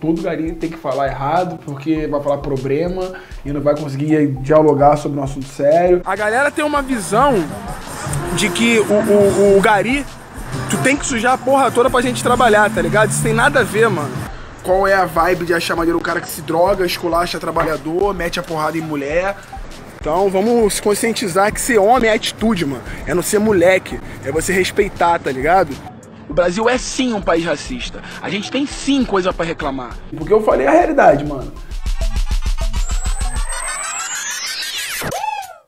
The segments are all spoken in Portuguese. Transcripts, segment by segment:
Todo garim tem que falar errado, porque vai falar problema e não vai conseguir dialogar sobre um assunto sério. A galera tem uma visão de que o, o, o gari, tu tem que sujar a porra toda pra gente trabalhar, tá ligado? Isso tem nada a ver, mano. Qual é a vibe de achar maneiro o cara que se droga, esculacha trabalhador, mete a porrada em mulher? Então vamos se conscientizar que ser homem é atitude, mano. É não ser moleque. É você respeitar, tá ligado? O Brasil é sim um país racista. A gente tem sim coisa para reclamar. Porque eu falei a realidade, mano.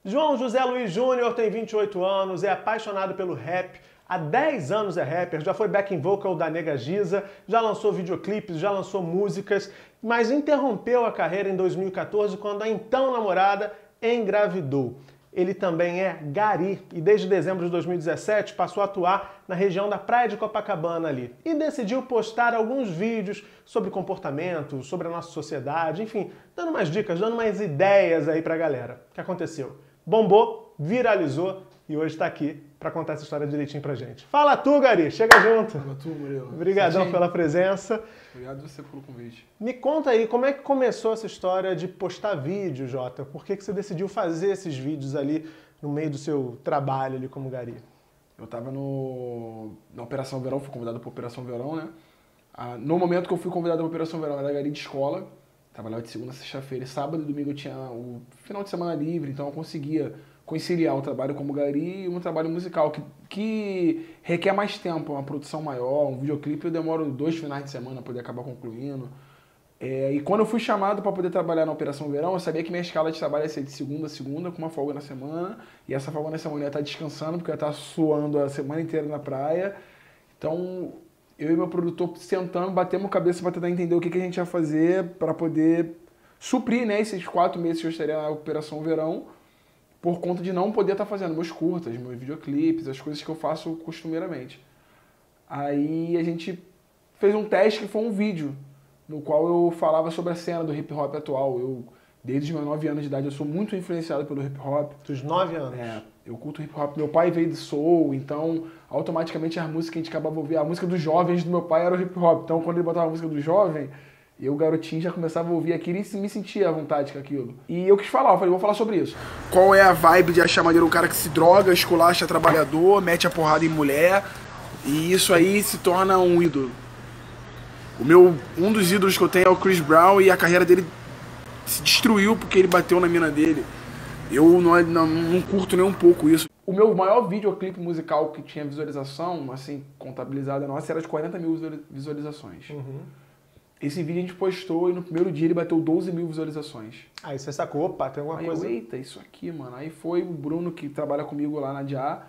João José Luiz Júnior tem 28 anos, é apaixonado pelo rap. Há 10 anos é rapper, já foi backing vocal da Nega Giza, já lançou videoclipes, já lançou músicas, mas interrompeu a carreira em 2014 quando a então namorada engravidou ele também é gari e desde dezembro de 2017 passou a atuar na região da Praia de Copacabana ali. E decidiu postar alguns vídeos sobre comportamento, sobre a nossa sociedade, enfim, dando umas dicas, dando umas ideias aí pra galera. O que aconteceu? Bombou, viralizou e hoje está aqui para contar essa história direitinho pra gente. Fala tu, Gari, chega junto. Fala tu, Murilo. Obrigadão pela presença. Obrigado você pelo convite. Me conta aí, como é que começou essa história de postar vídeo, Jota? Por que, que você decidiu fazer esses vídeos ali no meio do seu trabalho ali como Gari? Eu tava no, na Operação Verão, fui convidado para Operação Verão, né? Ah, no momento que eu fui convidado para Operação Verão, era Gari de escola, trabalhava de segunda a sexta-feira, sábado e domingo eu tinha o final de semana livre, então eu conseguia conciliar o trabalho como gari e um trabalho musical que, que requer mais tempo, uma produção maior, um videoclipe eu demoro dois finais de semana para poder acabar concluindo. É, e quando eu fui chamado para poder trabalhar na Operação Verão, eu sabia que minha escala de trabalho ia ser de segunda a segunda, com uma folga na semana. E essa folga na semana eu ia estar descansando, porque eu ia estar suando a semana inteira na praia. Então, eu e meu produtor sentando, batemos cabeça para tentar entender o que, que a gente ia fazer para poder suprir né, esses quatro meses que eu estaria na Operação Verão por conta de não poder estar tá fazendo meus curtas, meus videoclipes, as coisas que eu faço costumeiramente. Aí a gente fez um teste que foi um vídeo, no qual eu falava sobre a cena do hip hop atual. Eu, desde os meus 9 anos de idade, eu sou muito influenciado pelo hip hop. Dos 9 anos? É, eu culto hip hop. Meu pai veio de soul, então automaticamente a música que a gente acabava ouvindo, a música dos jovens do meu pai era o hip hop. Então quando ele botava a música do jovem, eu, garotinho, já começava a ouvir aquilo e me sentia à vontade com aquilo. E eu quis falar, eu falei, vou falar sobre isso. Qual é a vibe de achar maneiro o cara que se droga, esculacha trabalhador, mete a porrada em mulher, e isso aí se torna um ídolo. O meu, um dos ídolos que eu tenho é o Chris Brown e a carreira dele se destruiu porque ele bateu na mina dele. Eu não, não, não curto nem um pouco isso. O meu maior videoclipe musical que tinha visualização, assim, contabilizada nossa, era de 40 mil visualizações. Uhum. Esse vídeo a gente postou e no primeiro dia ele bateu 12 mil visualizações. Aí você sacou, opa, tem alguma aí coisa. Eu, Eita, isso aqui, mano. Aí foi o Bruno que trabalha comigo lá na DIA.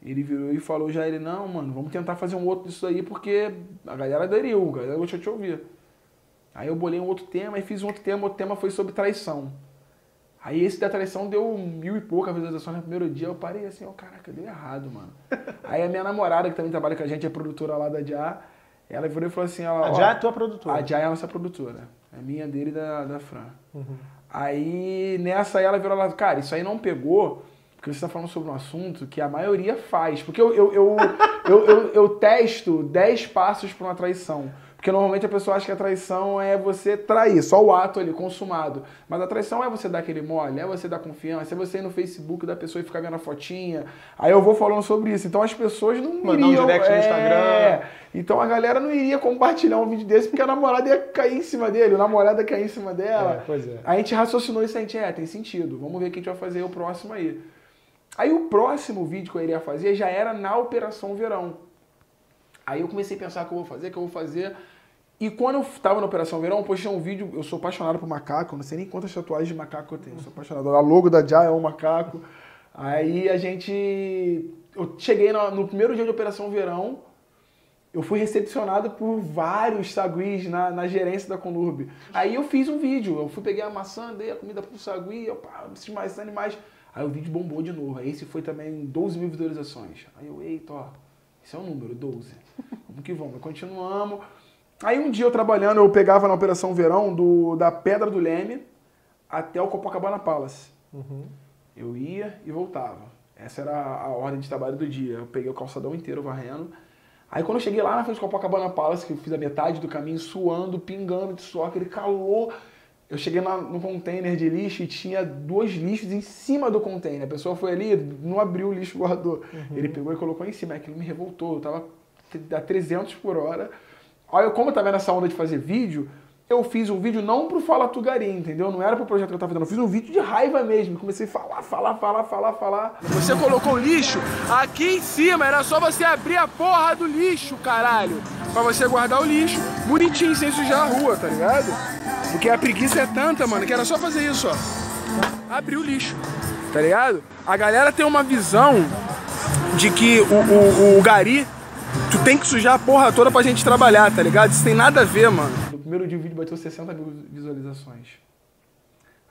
Ele virou e falou já ele, não, mano, vamos tentar fazer um outro disso aí, porque a galera aderiu, a galera gostou de te ouvir. Aí eu bolei um outro tema e fiz um outro tema, o tema foi sobre traição. Aí esse da traição deu mil e pouca visualizações no primeiro dia, eu parei assim, ó, oh, caraca, deu errado, mano. aí a minha namorada, que também trabalha com a gente, é produtora lá da DIA, ela virou e falou assim... Ela, a Jai é tua produtora? A Jai é a nossa produtora. É minha, dele e da, da Fran. Uhum. Aí, nessa aí, ela virou lá, cara, isso aí não pegou, porque você está falando sobre um assunto que a maioria faz. Porque eu, eu, eu, eu, eu, eu testo 10 passos para uma traição. Porque normalmente a pessoa acha que a traição é você trair, só o ato ali, consumado. Mas a traição é você dar aquele mole, é você dar confiança, é você ir no Facebook da pessoa e ficar vendo a fotinha. Aí eu vou falando sobre isso. Então as pessoas não Mandar iriam... um direct no é... Instagram. Então a galera não iria compartilhar um vídeo desse porque a namorada ia cair em cima dele, o namorado ia cair em cima dela. É, pois é. A gente raciocinou isso, a gente, é, tem sentido. Vamos ver o que a gente vai fazer o próximo aí. Aí o próximo vídeo que eu iria fazer já era na Operação Verão. Aí eu comecei a pensar o que eu vou fazer, o que eu vou fazer. E quando eu estava na Operação Verão, eu postei um vídeo, eu sou apaixonado por macaco, não sei nem quantas tatuagens de macaco eu tenho, eu sou apaixonado. A logo da Jai é um macaco. Aí a gente. Eu cheguei no, no primeiro dia de Operação Verão, eu fui recepcionado por vários saguis na, na gerência da Conurb. Aí eu fiz um vídeo, eu fui pegar a maçã, dei a comida pro sagui, eu, pá, esses mais animais. Aí o vídeo bombou de novo. Aí esse foi também 12 mil visualizações. Aí eu, eita, ó, esse é o número, 12. Vamos que vamos. Continuamos. Aí um dia eu trabalhando, eu pegava na Operação Verão do, da Pedra do Leme até o Copacabana Palace. Uhum. Eu ia e voltava. Essa era a, ordem de trabalho do dia. Eu peguei o calçadão inteiro varrendo. Aí quando eu cheguei lá na frente do Copacabana Palace, que eu fiz a metade do caminho suando, pingando de suor, aquele calor, eu cheguei na, no container de lixo e tinha dois lixos em cima do container. A pessoa foi ali, não abriu o lixo guardou. Uhum. Ele pegou e colocou em cima. Aquilo me revoltou. Eu tava a 300 por hora. Olha, como eu tava nessa onda de fazer vídeo, eu fiz um vídeo não pro Fala Tugari, entendeu? Não era pro projeto que eu tava fazendo. Eu fiz um vídeo de raiva mesmo. Comecei a falar, falar, falar, falar, falar. Você colocou lixo aqui em cima. Era só você abrir a porra do lixo, caralho. Pra você guardar o lixo bonitinho, sem sujar a rua, tá ligado? Porque a preguiça é tanta, mano, que era só fazer isso, ó. Abrir o lixo, tá ligado? A galera tem uma visão de que o, o, o gari, tu tem que sujar a porra toda pra gente trabalhar, tá ligado? Isso tem nada a ver, mano. No primeiro dia o vídeo bateu 60 mil visualizações.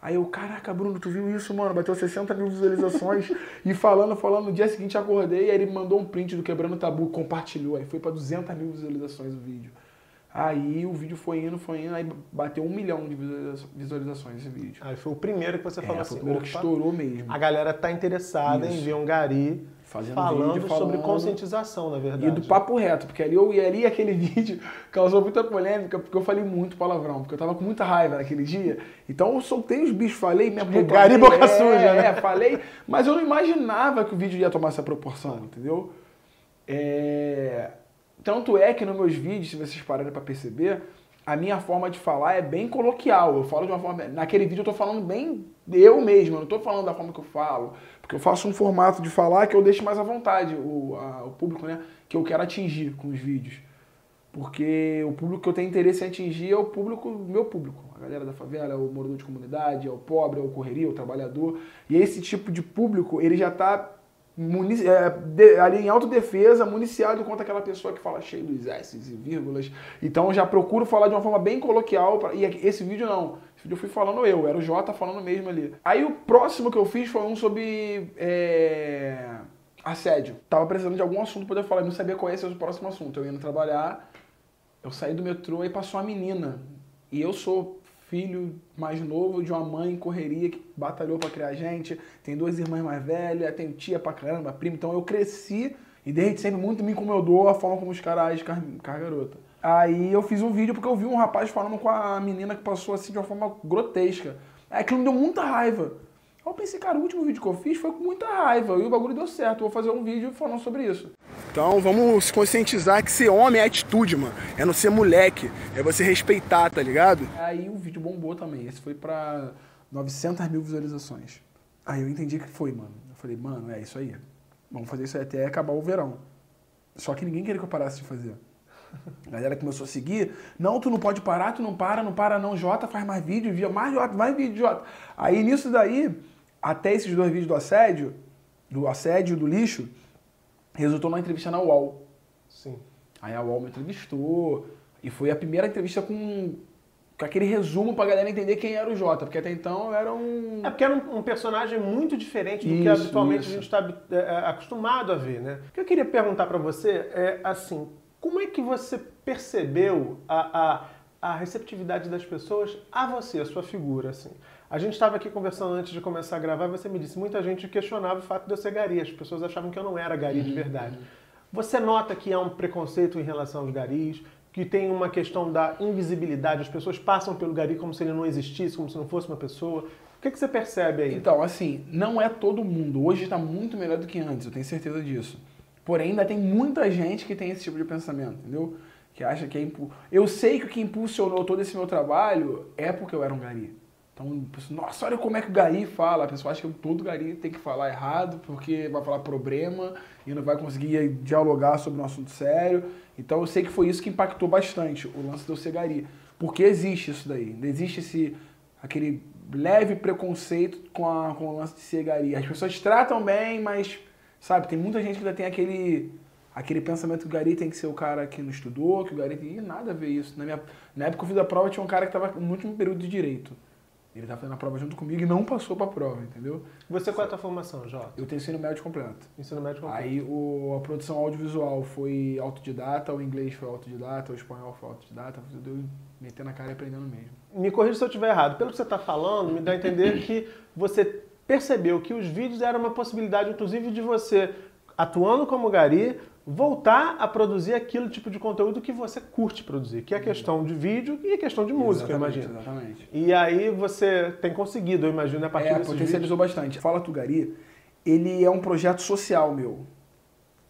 Aí eu, caraca, Bruno, tu viu isso, mano? Bateu 60 mil visualizações. e falando, falando, no dia seguinte acordei, aí ele mandou um print do Quebrando Tabu, compartilhou. Aí foi pra 200 mil visualizações o vídeo. Aí o vídeo foi indo, foi indo, aí bateu um milhão de visualizações esse vídeo. Aí foi o primeiro que você é, falou assim. Foi o primeiro que estourou mesmo. A galera tá interessada Isso. em ver um gari Fazendo falando, vídeo, falando sobre conscientização, na verdade. E do papo reto, porque ali, eu, ali aquele vídeo causou muita polêmica, porque eu falei muito palavrão, porque eu tava com muita raiva naquele dia. Então eu soltei os bichos, falei, minha tipo, Gari boca é, suja, né? É, falei, mas eu não imaginava que o vídeo ia tomar essa proporção, entendeu? É, tanto é que nos meus vídeos, se vocês pararem para perceber, a minha forma de falar é bem coloquial. Eu falo de uma forma. Naquele vídeo eu tô falando bem eu mesmo, eu não tô falando da forma que eu falo. Porque eu faço um formato de falar que eu deixo mais à vontade o, a, o público, né? Que eu quero atingir com os vídeos. Porque o público que eu tenho interesse em atingir é o público, meu público. A galera da favela, é o morador de comunidade, é o pobre, é o correria, é o trabalhador. E esse tipo de público, ele já está é, de, ali em autodefesa, municiado contra aquela pessoa que fala cheio dos S e vírgulas. Então já procuro falar de uma forma bem coloquial. Pra, e esse vídeo não. Esse vídeo eu fui falando eu, era o Jota falando mesmo ali. Aí o próximo que eu fiz foi um sobre é, assédio. Tava precisando de algum assunto pra poder falar, não sabia qual ia ser o próximo assunto. Eu indo trabalhar, eu saí do metrô e passou uma menina. E eu sou filho mais novo de uma mãe em correria que batalhou para criar a gente, tem duas irmãs mais velhas, tem tia pra caramba, prima, então eu cresci e desde sempre muito me incomodou a forma como os caras agem com a garota. Aí eu fiz um vídeo porque eu vi um rapaz falando com a menina que passou assim de uma forma grotesca. Aí aquilo me deu muita raiva. Aí eu pensei, cara, o último vídeo que eu fiz foi com muita raiva e o bagulho deu certo. vou fazer um vídeo falando sobre isso. Então vamos se conscientizar que ser homem é atitude, mano. É não ser moleque. É você respeitar, tá ligado? Aí o vídeo bombou também. Esse foi pra 900 mil visualizações. Aí eu entendi que foi, mano. Eu falei, mano, é isso aí. Vamos fazer isso aí até acabar o verão. Só que ninguém queria que eu parasse de fazer. A galera começou a seguir. Não, tu não pode parar, tu não para, não para não. Jota faz mais vídeo, via mais Jota, mais vídeo, Jota. Aí nisso daí, até esses dois vídeos do assédio, do assédio do lixo, resultou numa entrevista na UOL. Sim. Aí a UOL me entrevistou, e foi a primeira entrevista com, com aquele resumo pra galera entender quem era o Jota, porque até então era um. É porque era um, um personagem muito diferente do isso, que habitualmente isso. a gente está é, é, acostumado a ver, né? O que eu queria perguntar para você é assim: como é que você percebeu a, a, a receptividade das pessoas a você, a sua figura, assim? A gente estava aqui conversando antes de começar a gravar e você me disse, muita gente questionava o fato de eu ser gari, as pessoas achavam que eu não era gari de verdade. Você nota que há um preconceito em relação aos garis, que tem uma questão da invisibilidade, as pessoas passam pelo gari como se ele não existisse, como se não fosse uma pessoa. O que, que você percebe aí? Então, assim, não é todo mundo. Hoje está muito melhor do que antes, eu tenho certeza disso. Porém, ainda tem muita gente que tem esse tipo de pensamento, entendeu? Que acha que é impu... Eu sei que o que impulsionou todo esse meu trabalho é porque eu era um gari. Então, nossa, olha como é que o gari fala. A pessoa acha que todo gari tem que falar errado porque vai falar problema e não vai conseguir dialogar sobre um assunto sério. Então, eu sei que foi isso que impactou bastante o lance do ser gari. Porque existe isso daí. Existe esse aquele leve preconceito com, a, com o lance de ser gari. As pessoas tratam bem, mas, sabe, tem muita gente que ainda tem aquele aquele pensamento que o Gari tem que ser o cara que não estudou, que o Gari tem... Nada a ver isso. Na, minha, na época eu fiz a prova, tinha um cara que estava no último período de Direito. Ele tá fazendo a prova junto comigo e não passou pra prova, entendeu? Você qual é a tua formação, Jota? Eu tenho ensino médio completo. Ensino médio completo. Aí o, a produção audiovisual foi autodidata, o inglês foi autodidata, o espanhol foi autodidata, eu meter na cara e aprendendo mesmo. Me corrija se eu estiver errado. Pelo que você está falando, me dá a entender que você percebeu que os vídeos eram uma possibilidade, inclusive, de você atuando como gari, voltar a produzir aquele tipo de conteúdo que você curte produzir, que é questão de vídeo e a questão de música, Exatamente, imagina. Exatamente. E aí você tem conseguido, eu imagino, a partir É, potencializou vídeos. bastante. Fala Tugari, ele é um projeto social meu.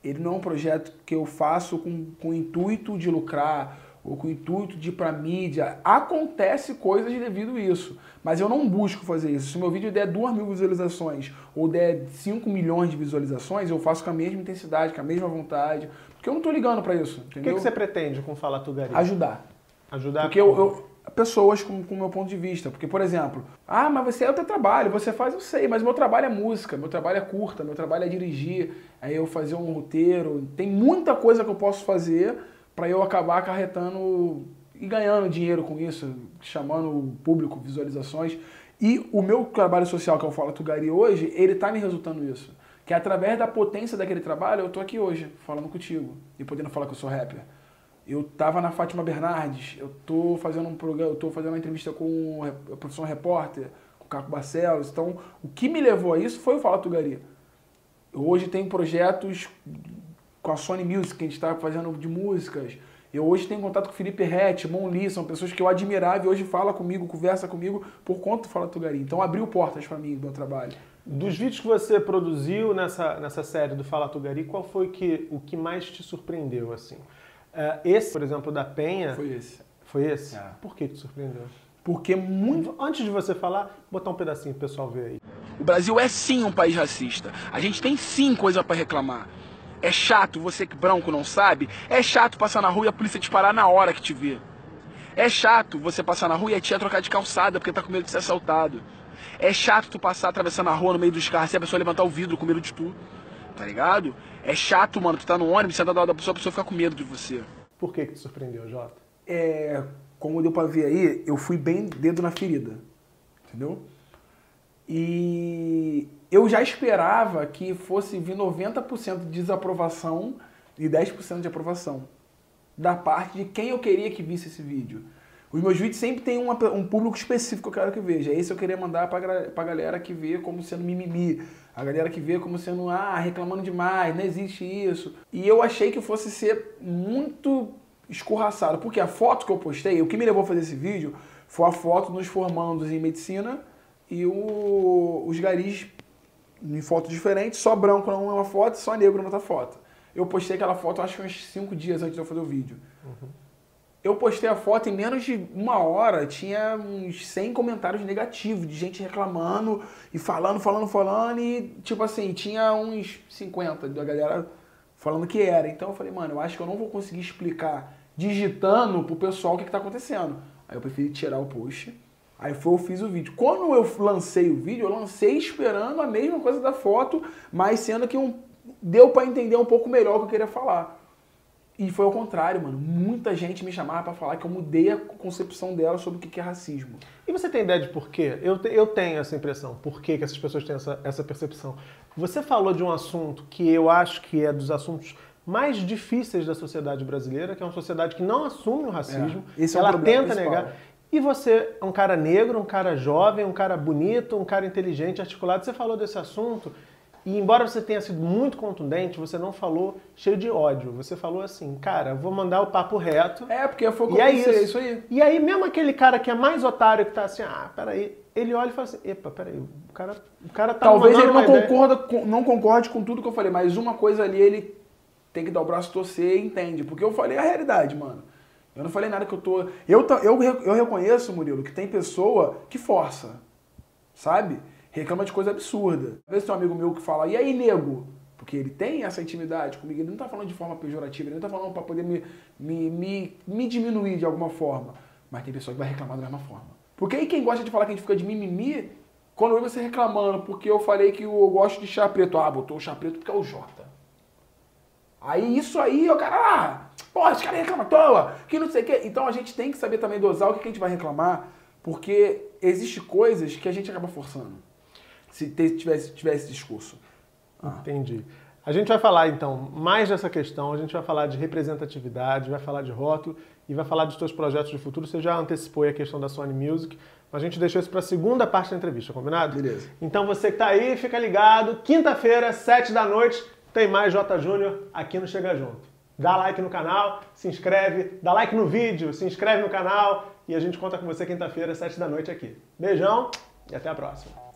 Ele não é um projeto que eu faço com, com o intuito de lucrar ou com o intuito de ir pra mídia. Acontece coisas devido a isso, mas eu não busco fazer isso. Se o meu vídeo der 2 mil visualizações ou der 5 milhões de visualizações, eu faço com a mesma intensidade, com a mesma vontade, porque eu não tô ligando pra isso, O que, que você pretende com Fala Tu Gari? Ajudar. Ajudar Porque eu, eu- pessoas com o meu ponto de vista. Porque, por exemplo, ah, mas você é o teu trabalho, você faz, eu sei, mas meu trabalho é música, meu trabalho é curta, meu trabalho é dirigir, aí eu fazer um roteiro. Tem muita coisa que eu posso fazer para eu acabar acarretando e ganhando dinheiro com isso, chamando o público, visualizações. E o meu trabalho social que eu falo Tugari hoje, ele tá me resultando isso. Que através da potência daquele trabalho, eu tô aqui hoje, falando contigo e podendo falar que eu sou rapper. Eu tava na Fátima Bernardes, eu tô fazendo um programa, eu tô fazendo uma entrevista com o professor repórter, com o Caco Barcelos. Então, o que me levou a isso foi o Fala Tugari. Hoje tenho projetos com a Sony Music, que a gente está fazendo de músicas. Eu hoje tenho contato com o Felipe Rett, Mon Lee, são pessoas que eu admirava e hoje fala comigo, conversa comigo por conta do Fala Tugari. Então abriu portas para mim do meu trabalho. Dos vídeos que você produziu nessa, nessa série do Fala Tu Gari, qual foi que, o que mais te surpreendeu, assim? É, esse, por exemplo, da Penha, foi, Foi esse. esse? É. Por que te surpreendeu? Porque muito Antes de você falar, botar um pedacinho pro pessoal ver aí. O Brasil é sim um país racista. A gente tem sim coisa pra reclamar. É chato, você que branco não sabe, é chato passar na rua e a polícia te parar na hora que te vê. É chato você passar na rua e a tia trocar de calçada porque tá com medo de ser assaltado. É chato tu passar atravessando a rua no meio dos carros e a pessoa levantar o vidro com medo de tu. Tá ligado? É chato, mano, tu tá no ônibus, senta do lado da pessoa, a pessoa fica com medo de você. Por que que te surpreendeu, Jota? é, como deu pra ver aí, eu fui bem dedo na ferida. Entendeu? E eu já esperava que fosse vir 90% de desaprovação e 10% de aprovação. Da parte de quem eu queria que visse esse vídeo. Os meus vídeos sempre têm uma- um público específico que eu quero que veja. Esse eu queria mandar pra, gra- pra galera que vê como sendo mimimi. A galera que vê como sendo, ah, reclamando demais, não existe isso. E eu achei que fosse ser muito escorraçado. Porque a foto que eu postei, o que me levou a fazer esse vídeo, foi a foto dos formandos em medicina e o- os garis em fotos diferentes, só branco numa foto e só negro na outra foto. Eu postei aquela foto, acho que uns 5 dias antes de eu fazer o vídeo. Eu postei a foto em menos de uma hora, tinha uns 100 comentários negativos de gente reclamando e falando, falando, falando e tipo assim, tinha uns 50 da galera falando que era. Então eu falei, mano, eu acho que eu não vou conseguir explicar digitando pro pessoal o que, que tá acontecendo. Aí eu preferi tirar o post. Aí foi, eu fiz o vídeo. Quando eu lancei o vídeo, eu lancei esperando a mesma coisa da foto, mas sendo que um, deu pra entender um pouco melhor o que eu queria falar. E foi ao contrário, mano. Muita gente me chamava pra falar que eu mudei a concepção dela sobre o que é racismo. E você tem ideia de por quê? Eu, te- eu tenho essa impressão. Por que, que essas pessoas têm essa, essa percepção? Você falou de um assunto que eu acho que é dos assuntos mais difíceis da sociedade brasileira, que é uma sociedade que não assume o racismo. É, esse é ela problema tenta principal. negar. E você é um cara negro, um cara jovem, um cara bonito, um cara inteligente, articulado. Você falou desse assunto e embora você tenha sido muito contundente, você não falou cheio de ódio. Você falou assim, cara, vou mandar o papo reto. É, porque foi o que E é isso. é isso aí. E aí, mesmo aquele cara que é mais otário, que tá assim, ah, peraí, ele olha e fala assim, epa, peraí, o cara, o cara tá Talvez ele não concorda, com, não concorde com tudo que eu falei, mas uma coisa ali ele tem que dar o braço torcer e entende. Porque eu falei a realidade, mano. Eu não falei nada que eu tô. Eu, eu, eu reconheço, Murilo, que tem pessoa que força. Sabe? Reclama de coisa absurda. Às vezes tem um amigo meu que fala, e aí, nego? Porque ele tem essa intimidade comigo, ele não tá falando de forma pejorativa, ele não tá falando pra poder me, me, me, me diminuir de alguma forma. Mas tem pessoa que vai reclamar da mesma forma. Porque aí quem gosta de falar que a gente fica de mimimi, quando eu você reclamando, porque eu falei que eu gosto de chá preto. Ah, botou o chá preto porque é o Jota. Aí isso aí, o cara lá, pô, esse cara reclama à toa, que não sei o quê. Então a gente tem que saber também dosar o que a gente vai reclamar, porque existe coisas que a gente acaba forçando. Se tivesse, tivesse esse discurso. Entendi. A gente vai falar, então, mais dessa questão, a gente vai falar de representatividade, vai falar de rótulo e vai falar dos seus projetos de futuro. Você já antecipou a questão da Sony Music, mas a gente deixou isso para a segunda parte da entrevista, combinado? Beleza. Então você que tá aí, fica ligado. Quinta-feira, sete da noite, tem mais J Júnior aqui no Chega Junto dá like no canal, se inscreve, dá like no vídeo, se inscreve no canal e a gente conta com você quinta-feira, às da noite aqui. Beijão e até a próxima.